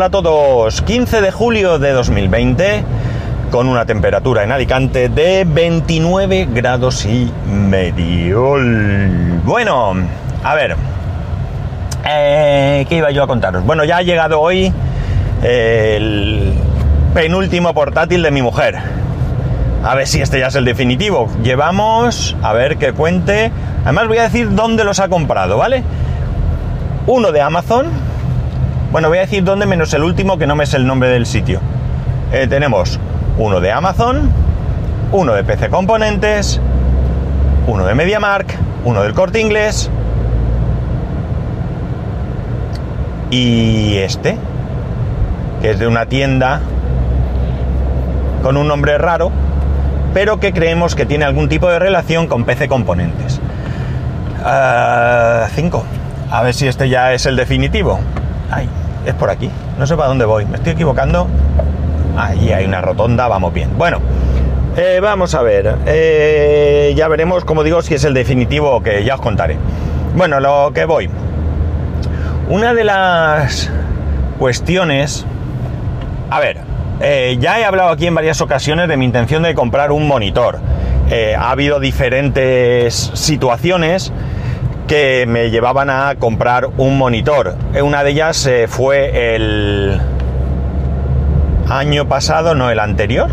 Hola a todos, 15 de julio de 2020 con una temperatura en Alicante de 29 grados y medio. Bueno, a ver, eh, ¿qué iba yo a contaros? Bueno, ya ha llegado hoy el penúltimo portátil de mi mujer. A ver si este ya es el definitivo. Llevamos, a ver que cuente. Además voy a decir dónde los ha comprado, ¿vale? Uno de Amazon. Bueno, voy a decir dónde menos el último que no me es el nombre del sitio. Eh, tenemos uno de Amazon, uno de PC Componentes, uno de MediaMark, uno del Corte Inglés y este, que es de una tienda con un nombre raro, pero que creemos que tiene algún tipo de relación con PC Componentes. 5. Ah, A ver si este ya es el definitivo. Ay, es por aquí. No sé para dónde voy. Me estoy equivocando. Ahí hay una rotonda, vamos bien. Bueno, eh, vamos a ver. Eh, ya veremos, como digo, si es el definitivo que ya os contaré. Bueno, lo que voy. Una de las cuestiones... A ver, eh, ya he hablado aquí en varias ocasiones de mi intención de comprar un monitor. ha habido diferentes situaciones que me llevaban a comprar un monitor. Una de ellas fue el año pasado, no el anterior.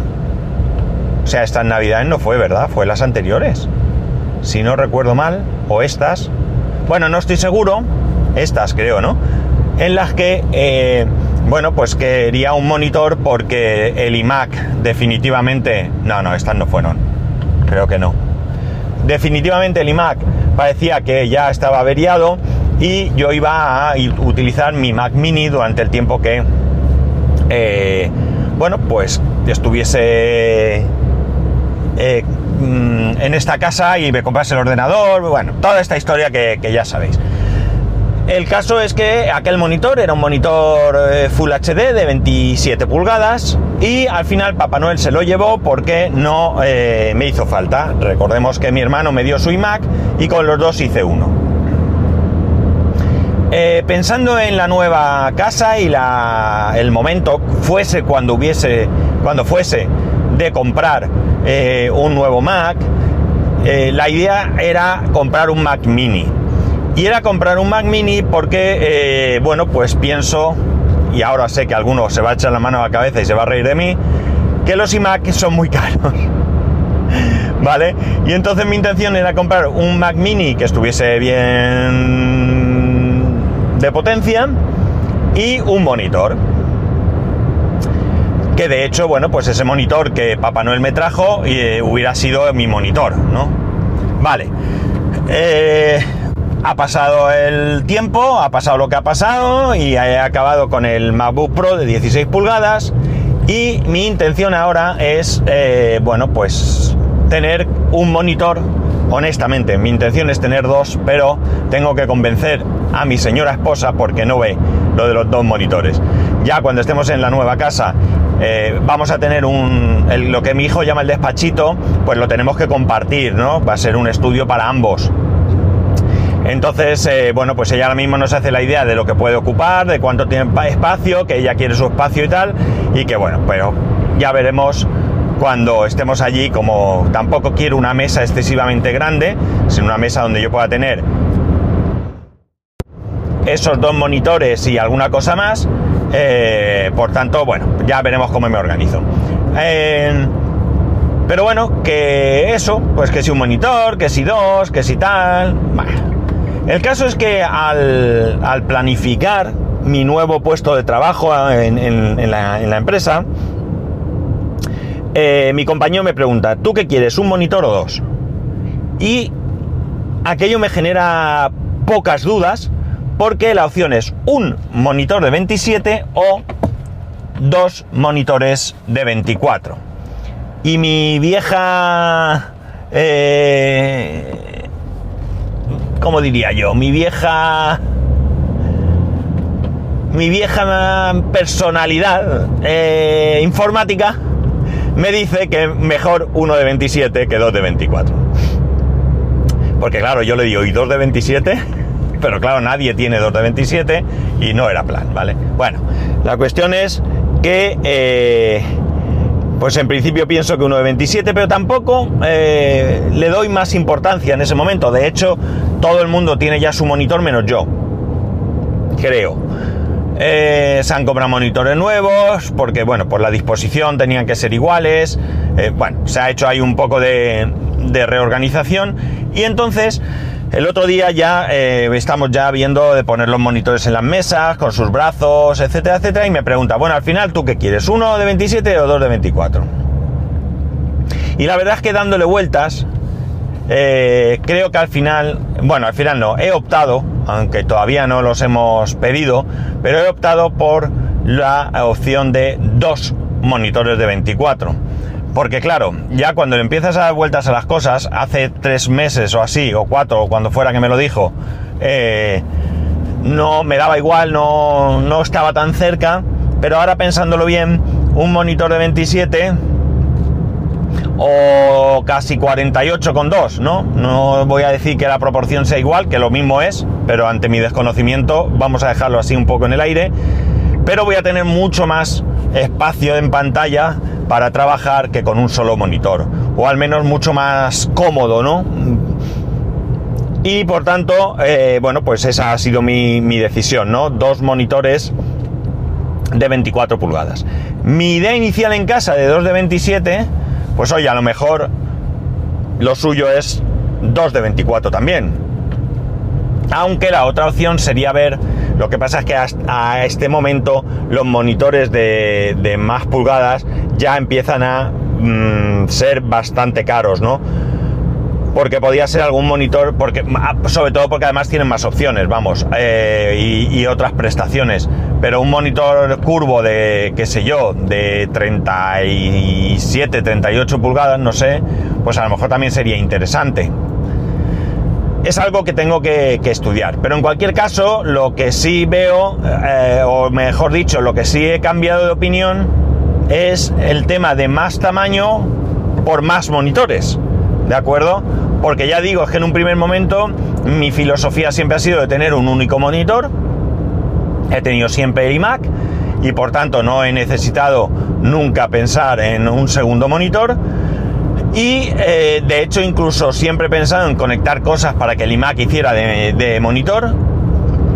O sea, estas navidades no fue, ¿verdad? Fue las anteriores. Si no recuerdo mal, o estas. Bueno, no estoy seguro. Estas creo, ¿no? En las que, eh, bueno, pues quería un monitor porque el iMac definitivamente... No, no, estas no fueron. Creo que no. Definitivamente el iMac parecía que ya estaba averiado y yo iba a utilizar mi Mac mini durante el tiempo que eh, bueno, pues estuviese eh, mm, en esta casa y me comprase el ordenador, bueno, toda esta historia que, ya sabéis. El caso es que aquel monitor era un monitor eh, Full HD de 27 pulgadas y al final Papá Noel se lo llevó porque no eh, me hizo falta. Recordemos que mi hermano me dio su iMac y con los dos hice uno. Eh, pensando en la nueva casa y el momento fuese cuando hubiese, cuando fuese de comprar un nuevo Mac, la idea era comprar un Mac Mini. Y era comprar un Mac Mini porque, bueno, pues pienso, y ahora sé que alguno se va a echar la mano a la cabeza y se va a reír de mí, que los iMac son muy caros. ¿Vale? Y entonces mi intención era comprar un Mac Mini que estuviese bien de potencia y un monitor. Que de hecho, bueno, pues ese monitor que Papá Noel me trajo eh, hubiera sido mi monitor, ¿no? Vale. Eh, ha pasado el tiempo, ha pasado lo que ha pasado y he acabado con el MacBook Pro de 16 pulgadas y mi intención ahora es, eh, bueno, pues tener un monitor honestamente, mi intención es tener dos, pero tengo que convencer a mi señora esposa porque no ve lo de los dos monitores. Ya cuando estemos en la nueva casa eh, vamos a tener un, lo que mi hijo llama el despachito, pues lo tenemos que compartir, ¿no? Va a ser un estudio para ambos. Entonces, eh, bueno, pues ella ahora mismo nos hace la idea de lo que puede ocupar, de cuánto tiene espacio, que ella quiere su espacio y tal, y que bueno, pero ya veremos cuando estemos allí, como tampoco quiero una mesa excesivamente grande, sino una mesa donde yo pueda tener esos dos monitores y alguna cosa más. Eh, por tanto, bueno, ya veremos cómo me organizo. Eh, pero bueno, que eso, pues que si un monitor, que si dos, que si tal. El caso es que al, planificar mi nuevo puesto de trabajo en la empresa, eh, mi compañero me pregunta, ¿tú qué quieres, un monitor o dos? Y aquello me genera pocas dudas porque la opción es un monitor de 27 o dos monitores de 24. Y mi vieja... Eh, ¿Cómo diría yo? Mi vieja... Mi vieja personalidad eh, informática me dice que mejor uno de 27 que dos de 24. Porque claro, yo le digo, ¿y dos de 27? pero claro, nadie tiene dos de 27 y no era plan, ¿vale? Bueno, la cuestión es que, eh, pues en principio pienso que uno de 27, pero tampoco eh, le doy más importancia en ese momento. De hecho, todo el mundo tiene ya su monitor menos yo, creo. Eh, se han comprado monitores nuevos porque, bueno, por la disposición tenían que ser iguales. bueno, se ha hecho ahí un poco de, de reorganización y entonces el otro día ya eh, estamos ya viendo de poner los monitores en las mesas, con sus brazos, etcétera, etcétera, y me pregunta, bueno, al final, ¿tú qué quieres? ¿Uno de 27 o dos de 24? Y la verdad es que dándole vueltas, eh, creo que al final, bueno, al final no, he optado, aunque todavía no los hemos pedido, pero he optado por la opción de dos monitores de 24. Porque claro, ya cuando le empiezas a dar vueltas a las cosas, hace tres meses o así, o cuatro, o cuando fuera que me lo dijo, eh, no me daba igual, no, no estaba tan cerca, pero ahora pensándolo bien, un monitor de 27 o casi 48,2, ¿no? No voy a decir que la proporción sea igual, que lo mismo es, pero ante mi desconocimiento vamos a dejarlo así un poco en el aire, pero voy a tener mucho más espacio en pantalla para trabajar que con un solo monitor, o al menos mucho más cómodo, ¿no? Y por tanto, eh, bueno, pues esa ha sido mi, decisión, ¿no? Dos monitores de 24 pulgadas. Mi idea inicial en casa de dos de 27, pues oye, a lo mejor lo suyo es dos de 24 también. Aunque la otra opción sería ver lo que pasa es que hasta este momento los monitores de, más pulgadas ya empiezan a mm, ser bastante caros, ¿no? Porque podía ser algún monitor, porque ah, sobre todo porque además tienen más opciones, vamos, eh, y, otras prestaciones. Pero un monitor curvo de, qué sé yo, de 37, 38 pulgadas, no sé, pues a lo mejor también sería interesante es algo que tengo que, estudiar. Pero en cualquier caso, lo que sí veo, eh, o mejor dicho, lo que sí he cambiado de opinión, es el tema de más tamaño por más monitores. ¿De acuerdo? Porque ya digo, es que en un primer momento mi filosofía siempre ha sido de tener un único monitor. He tenido siempre iMac y por tanto no he necesitado nunca pensar en un segundo monitor y eh, de hecho incluso siempre he pensado en conectar cosas para que el iMac hiciera de, monitor.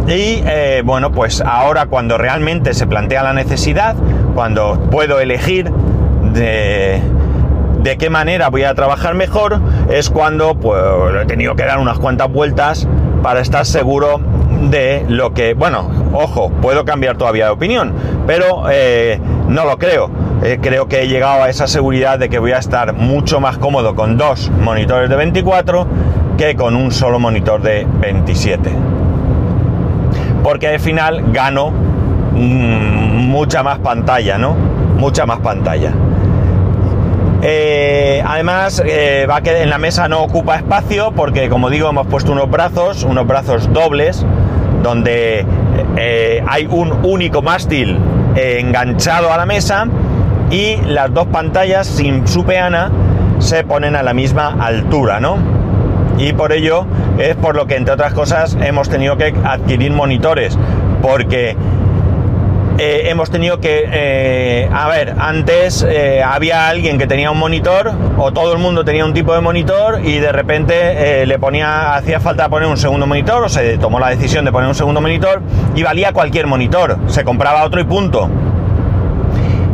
Y eh, bueno, pues ahora cuando realmente se plantea la necesidad, cuando puedo elegir de, de qué manera voy a trabajar mejor, es cuando pues, he tenido que dar unas cuantas vueltas para estar seguro de lo que, bueno, ojo, puedo cambiar todavía de opinión, pero eh, no lo creo eh, creo que he llegado a esa seguridad de que voy a estar mucho más cómodo con dos monitores de 24 que con un solo monitor de 27. Porque al final gano mm, mucha más pantalla, ¿no? Mucha más pantalla. Eh, además, eh, va que en la mesa no ocupa espacio porque, como digo, hemos puesto unos brazos, unos brazos dobles, donde hay un único mástil enganchado a la mesa y las dos pantallas sin su peana se ponen a la misma altura, ¿no? Y por ello es por lo que, entre otras cosas, hemos tenido que adquirir monitores, porque eh, hemos tenido que, eh, a ver, antes eh, había alguien que tenía un monitor o todo el mundo tenía un tipo de monitor y de repente le ponía, hacía falta poner un segundo monitor o se tomó la decisión de poner un segundo monitor y valía cualquier monitor, se compraba otro y punto.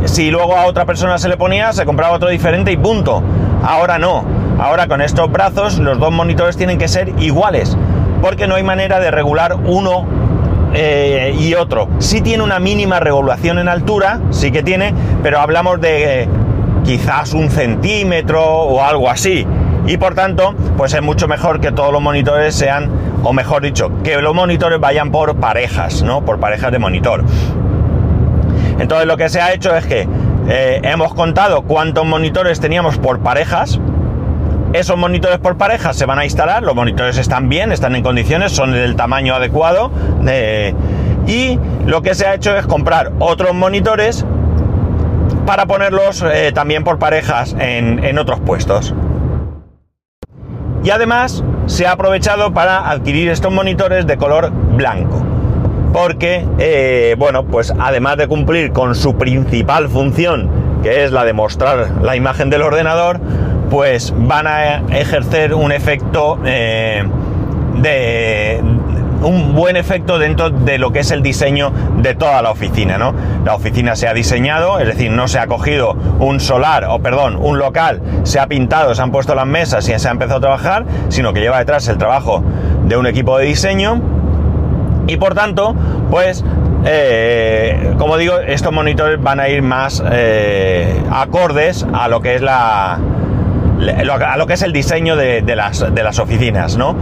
Si luego a otra persona se le ponía, se compraba otro diferente y punto. Ahora no. Ahora con estos brazos los dos monitores tienen que ser iguales. Porque no hay manera de regular uno eh, y otro. Sí tiene una mínima regulación en altura, sí que tiene, pero hablamos de eh, quizás un centímetro o algo así. Y por tanto, pues es mucho mejor que todos los monitores sean, o mejor dicho, que los monitores vayan por parejas, ¿no? Por parejas de monitor. Entonces lo que se ha hecho es que eh, hemos contado cuántos monitores teníamos por parejas. Esos monitores por parejas se van a instalar, los monitores están bien, están en condiciones, son del tamaño adecuado. y lo que se ha hecho es comprar otros monitores para ponerlos eh, también por parejas en, en otros puestos. Y además se ha aprovechado para adquirir estos monitores de color blanco. Porque, eh, bueno, pues además de cumplir con su principal función, que es la de mostrar la imagen del ordenador, pues van a ejercer un efecto eh, de un buen efecto dentro de lo que es el diseño de toda la oficina, ¿no? La oficina se ha diseñado, es decir, no se ha cogido un solar, o perdón, un local, se ha pintado, se han puesto las mesas y se ha empezado a trabajar, sino que lleva detrás el trabajo de un equipo de diseño y por tanto, pues eh, como digo, estos monitores van a ir más eh, acordes a lo que es la a lo que es el diseño de, las, de las oficinas, ¿no?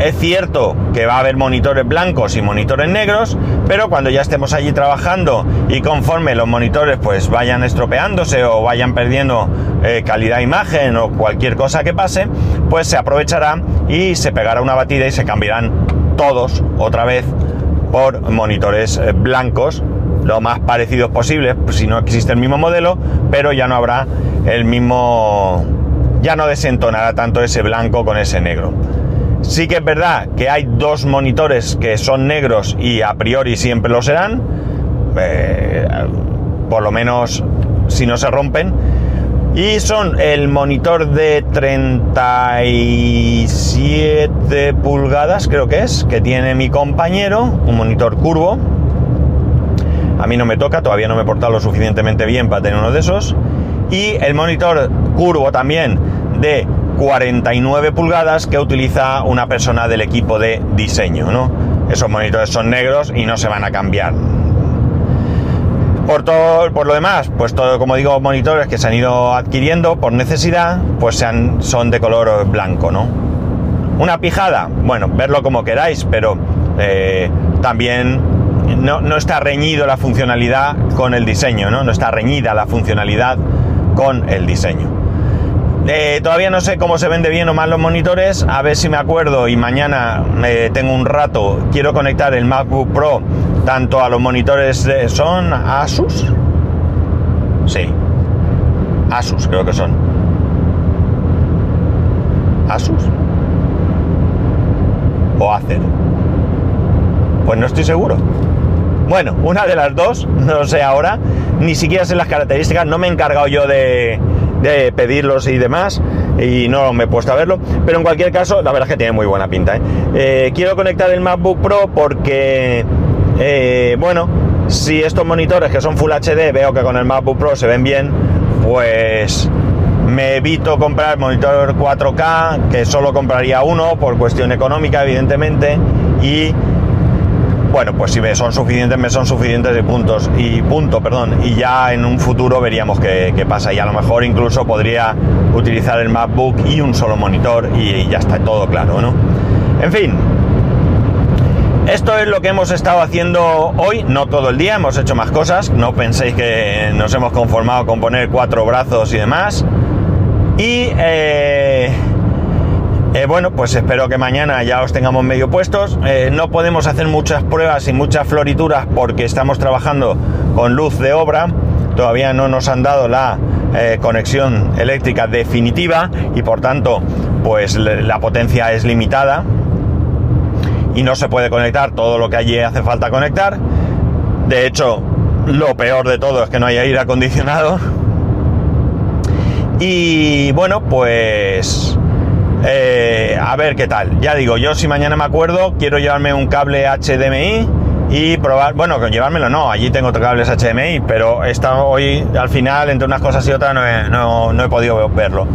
Es cierto que va a haber monitores blancos y monitores negros, pero cuando ya estemos allí trabajando y conforme los monitores pues vayan estropeándose o vayan perdiendo eh, calidad de imagen o cualquier cosa que pase, pues se aprovechará y se pegará una batida y se cambiarán todos otra vez por monitores eh, blancos lo más parecidos posibles, pues, si no existe el mismo modelo, pero ya no habrá el mismo, ya no desentonará tanto ese blanco con ese negro. Sí que es verdad que hay dos monitores que son negros y a priori siempre lo serán, eh, por lo menos si no se rompen. Y son el monitor de 37 pulgadas, creo que es, que tiene mi compañero, un monitor curvo. A mí no me toca, todavía no me he portado lo suficientemente bien para tener uno de esos. Y el monitor curvo también de 49 pulgadas que utiliza una persona del equipo de diseño, ¿no? Esos monitores son negros y no se van a cambiar. Por todo, por lo demás, pues todo, como digo, monitores que se han ido adquiriendo por necesidad, pues sean, son de color blanco, ¿no? Una pijada, bueno, verlo como queráis, pero eh, también no, no, está reñido la funcionalidad con el diseño, ¿no? No está reñida la funcionalidad con el diseño. Eh, todavía no sé cómo se vende bien o mal los monitores, a ver si me acuerdo y mañana tengo un rato, quiero conectar el MacBook Pro tanto a los monitores de... ¿Son Asus? Sí. Asus creo que son. Asus. O Acer. Pues no estoy seguro. Bueno, una de las dos, no sé ahora, ni siquiera sé las características, no me he encargado yo de, de pedirlos y demás y no me he puesto a verlo pero en cualquier caso la verdad es que tiene muy buena pinta ¿eh? Eh, quiero conectar el MacBook Pro porque eh, bueno si estos monitores que son Full HD veo que con el MacBook Pro se ven bien pues me evito comprar monitor 4K que solo compraría uno por cuestión económica evidentemente y bueno, pues si me son suficientes, me son suficientes de puntos y punto, perdón. Y ya en un futuro veríamos qué, pasa. Y a lo mejor incluso podría utilizar el MacBook y un solo monitor y, ya está todo claro, ¿no? En fin, esto es lo que hemos estado haciendo hoy, no todo el día, hemos hecho más cosas, no penséis que nos hemos conformado con poner cuatro brazos y demás. Y eh, eh, bueno, pues espero que mañana ya os tengamos medio puestos. Eh, no podemos hacer muchas pruebas y muchas florituras porque estamos trabajando con luz de obra. Todavía no nos han dado la eh, conexión eléctrica definitiva y por tanto, pues la potencia es limitada y no se puede conectar todo lo que allí hace falta conectar. De hecho, lo peor de todo es que no haya aire acondicionado. Y bueno, pues eh, a ver qué tal. Ya digo, yo si mañana me acuerdo, quiero llevarme un cable HDMI y probar, bueno, con llevármelo no, allí tengo cables HDMI, pero esta hoy al final, entre unas cosas y otras, no he, podido verlo.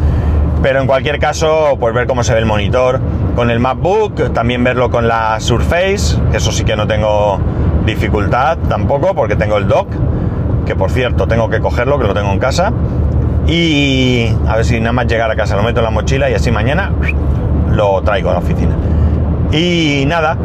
Pero en cualquier caso, pues ver cómo se ve el monitor con el MacBook, también verlo con la Surface, eso sí que no tengo dificultad tampoco, porque tengo el dock, que por cierto tengo que cogerlo, que lo tengo en casa. Y a ver si nada más llegar a casa lo meto en la mochila y así mañana lo traigo a la oficina. Y nada,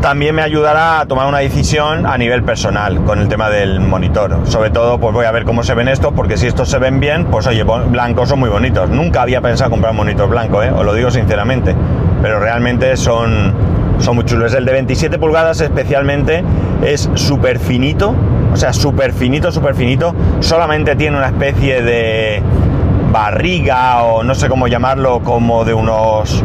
también me ayudará a tomar una decisión a nivel personal con el tema del monitor. Sobre todo, pues voy a ver cómo se ven estos, porque si estos se ven bien, pues oye, blancos son muy bonitos. Nunca había pensado comprar un monitor blanco, ¿eh? os lo digo sinceramente, pero realmente son, son muy chulos. El de 27 pulgadas especialmente es súper finito, o sea, súper finito, súper finito. Solamente tiene una especie de, barriga o no sé cómo llamarlo, como de unos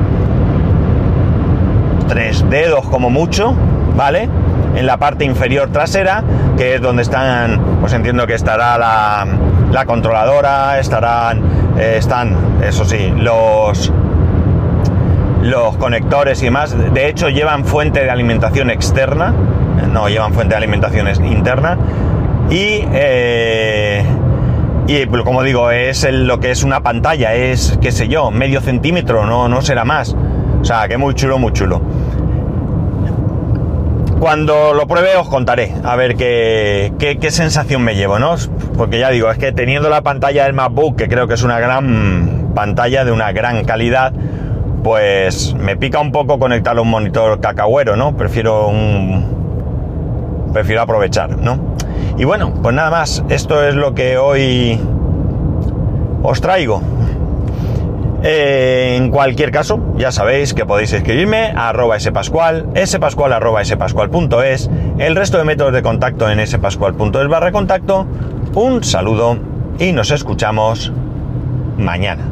tres dedos como mucho, ¿vale? En la parte inferior trasera, que es donde están, pues entiendo que estará la, la controladora, estarán, eh, están, eso sí, los los conectores y demás. De hecho, llevan fuente de alimentación externa, no llevan fuente de alimentación interna. Y, eh, y como digo, es lo que es una pantalla, es, qué sé yo, medio centímetro, no, no será más. O sea, que muy chulo, muy chulo. Cuando lo pruebe os contaré, a ver qué, qué, qué, sensación me llevo, ¿no? Porque ya digo, es que teniendo la pantalla del MacBook, que creo que es una gran pantalla de una gran calidad, pues me pica un poco conectarlo a un monitor cacahuero, ¿no? Prefiero un... Prefiero aprovechar, ¿no? Y bueno, pues nada más, esto es lo que hoy os traigo. Eh, en cualquier caso, ya sabéis que podéis escribirme a arroba spascual, spascual arroba el resto de métodos de contacto en spascual.es barra contacto. Un saludo y nos escuchamos mañana.